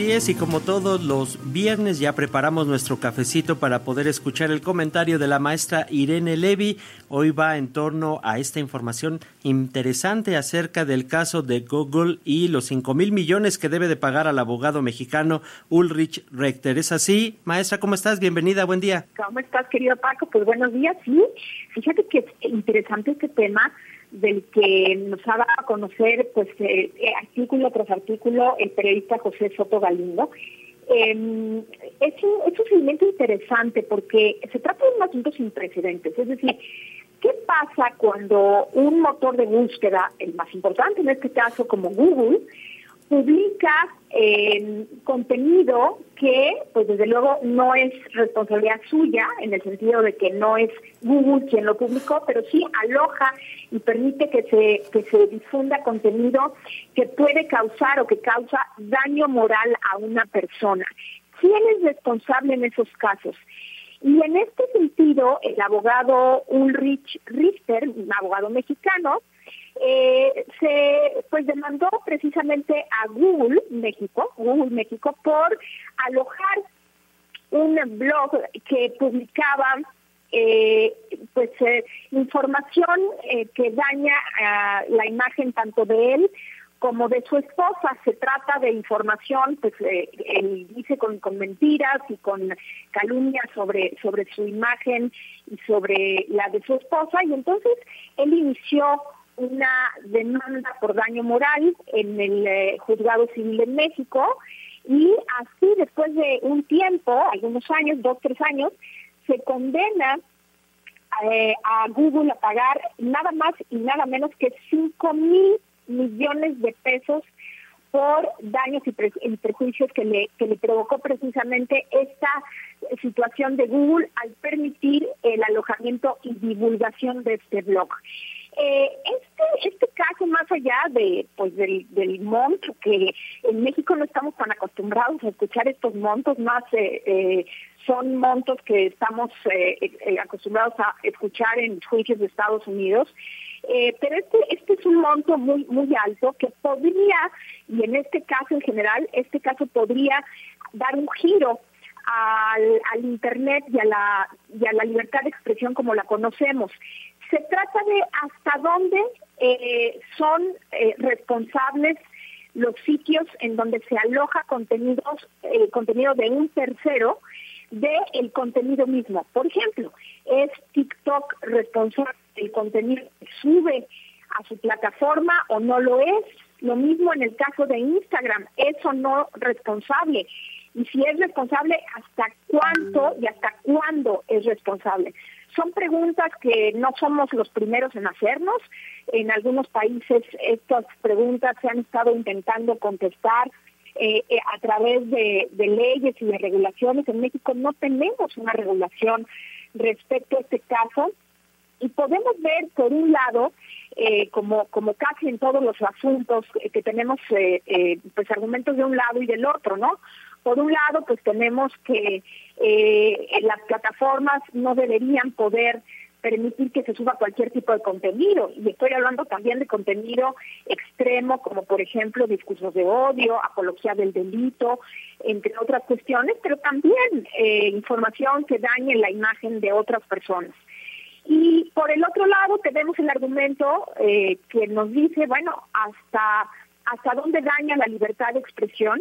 Así es, y como todos los viernes ya preparamos nuestro cafecito para poder escuchar el comentario de la maestra Irene Levy. Hoy va en torno a esta información interesante acerca del caso de Google y los 5 mil millones que debe de pagar al abogado mexicano Ulrich Rechter. ¿Es así? Maestra, ¿cómo estás? Bienvenida, buen día. ¿Cómo estás, querido Paco? Pues buenos días, sí. Fíjate que es interesante este tema del que nos ha dado a conocer pues eh, eh, artículo tras artículo el periodista José Soto Galindo. Eh, es, un, es un seguimiento interesante porque se trata de un asunto sin precedentes, es decir, ¿qué pasa cuando un motor de búsqueda, el más importante en este caso como Google, publica contenido que, pues desde luego, no es responsabilidad suya, en el sentido de que no es Google quien lo publicó, pero sí aloja y permite que se, que se difunda contenido que puede causar o que causa daño moral a una persona. ¿Quién es responsable en esos casos? Y en este sentido, el abogado Ulrich Richter, un abogado mexicano, eh, se pues demandó precisamente a Google México, Google México, por alojar un blog que publicaba eh, pues eh, información eh, que daña la imagen tanto de él como de su esposa. Se trata de información, pues él dice con, con mentiras y con calumnias sobre, sobre su imagen y sobre la de su esposa. Y entonces él inició una demanda por daño moral en el eh, juzgado civil de México y así después de un tiempo, algunos años, dos, tres años, se condena eh, a Google a pagar nada más y nada menos que 5 mil millones de pesos por daños y, prejuicios que le, que le provocó precisamente esta situación de Google al permitir el alojamiento y divulgación de este blog. Eh, este, este caso, más allá de pues del, monto, que en México no estamos tan acostumbrados a escuchar estos montos, más eh, eh, son montos que estamos acostumbrados a escuchar en juicios de Estados Unidos, pero este, este es un monto muy, muy alto que podría, y en este caso en general, este caso podría dar un giro al, al Internet y a, la, y a la libertad de expresión como la conocemos. Se trata de hasta dónde eh, son eh, responsables los sitios en donde se aloja contenidos, eh, contenido de un tercero del contenido mismo. Por ejemplo, ¿es TikTok responsable del contenido que sube a su plataforma o no lo es? Lo mismo en el caso de Instagram, ¿es o no responsable? Y si es responsable, ¿hasta cuánto y hasta cuándo es responsable? Son preguntas que no somos los primeros en hacernos. En algunos países estas preguntas se han estado intentando contestar eh, eh, a través de, leyes y de regulaciones. En México no tenemos una regulación respecto a este caso y podemos ver, por un lado, eh, como, como casi en todos los asuntos que tenemos, pues argumentos de un lado y del otro, ¿no? Por un lado, pues tenemos que eh, las plataformas no deberían poder permitir que se suba cualquier tipo de contenido. Y estoy hablando también de contenido extremo, como por ejemplo discursos de odio, apología del delito, entre otras cuestiones, pero también eh, información que dañe la imagen de otras personas. Y por el otro lado tenemos el argumento eh, que nos dice, bueno, hasta, hasta dónde daña la libertad de expresión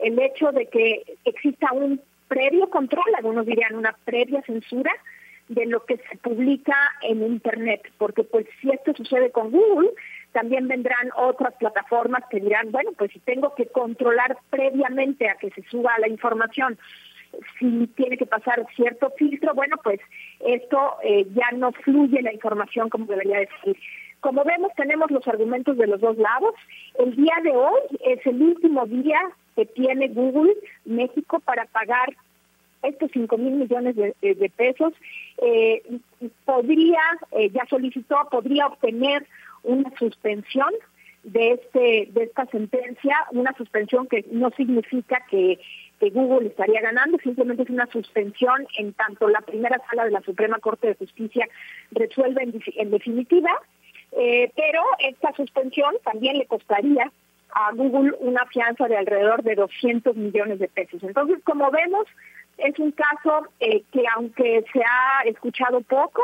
el hecho de que exista un previo control, algunos dirían una previa censura de lo que se publica en Internet, porque pues si esto sucede con Google, también vendrán otras plataformas que dirán, bueno, pues si tengo que controlar previamente a que se suba la información, si tiene que pasar cierto filtro, bueno, pues esto eh, ya no fluye la información como debería decir. Como vemos, tenemos los argumentos de los dos lados. El día de hoy es el último día que tiene Google México para pagar estos 5 mil millones de, pesos. Eh, podría, eh, ya solicitó, podría obtener una suspensión de este de esta sentencia, una suspensión que no significa que, Google estaría ganando, simplemente es una suspensión en tanto la primera sala de la Suprema Corte de Justicia resuelve en, definitiva, eh, pero esta suspensión también le costaría a Google una fianza de alrededor de 200 millones de pesos. Entonces, como vemos, es un caso eh, que aunque se ha escuchado poco,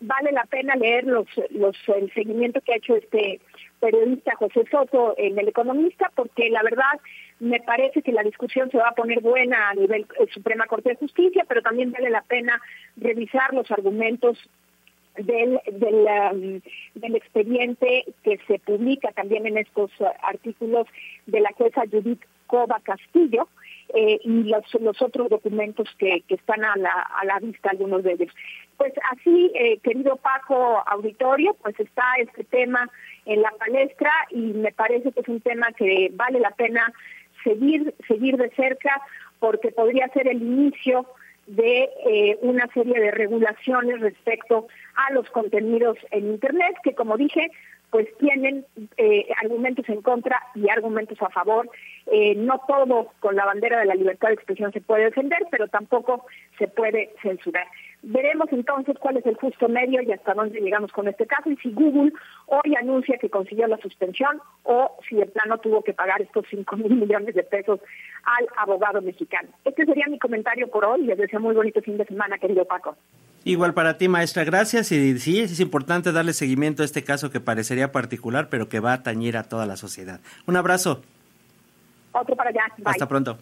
vale la pena leer los, los, el seguimiento que ha hecho este periodista José Soto en El Economista, porque la verdad me parece que la discusión se va a poner buena a nivel eh, Suprema Corte de Justicia, pero también vale la pena revisar los argumentos del, del, um, del expediente que se publica también en estos uh, artículos de la jueza Judith Cova Castillo, eh, y los, otros documentos que, que están a la, a la vista, algunos de ellos. Pues así, eh, querido Paco Auditorio, pues está este tema en la palestra y me parece que es un tema que vale la pena seguir, seguir de cerca porque podría ser el inicio de eh, una serie de regulaciones respecto a los contenidos en Internet, que como dije, pues tienen eh, argumentos en contra y argumentos a favor. Eh, no todo con la bandera de la libertad de expresión se puede defender, pero tampoco se puede censurar. Veremos entonces cuál es el justo medio y hasta dónde llegamos con este caso y si Google hoy anuncia que consiguió la suspensión o si el plano tuvo que pagar estos 5 mil millones de pesos al abogado mexicano. Este sería mi comentario por hoy. Les deseo muy bonito fin de semana, querido Paco. Igual para ti, maestra, gracias. Y sí, es importante darle seguimiento a este caso que parecería particular, pero que va a tañir a toda la sociedad. Un abrazo. Otro para allá. Hasta pronto.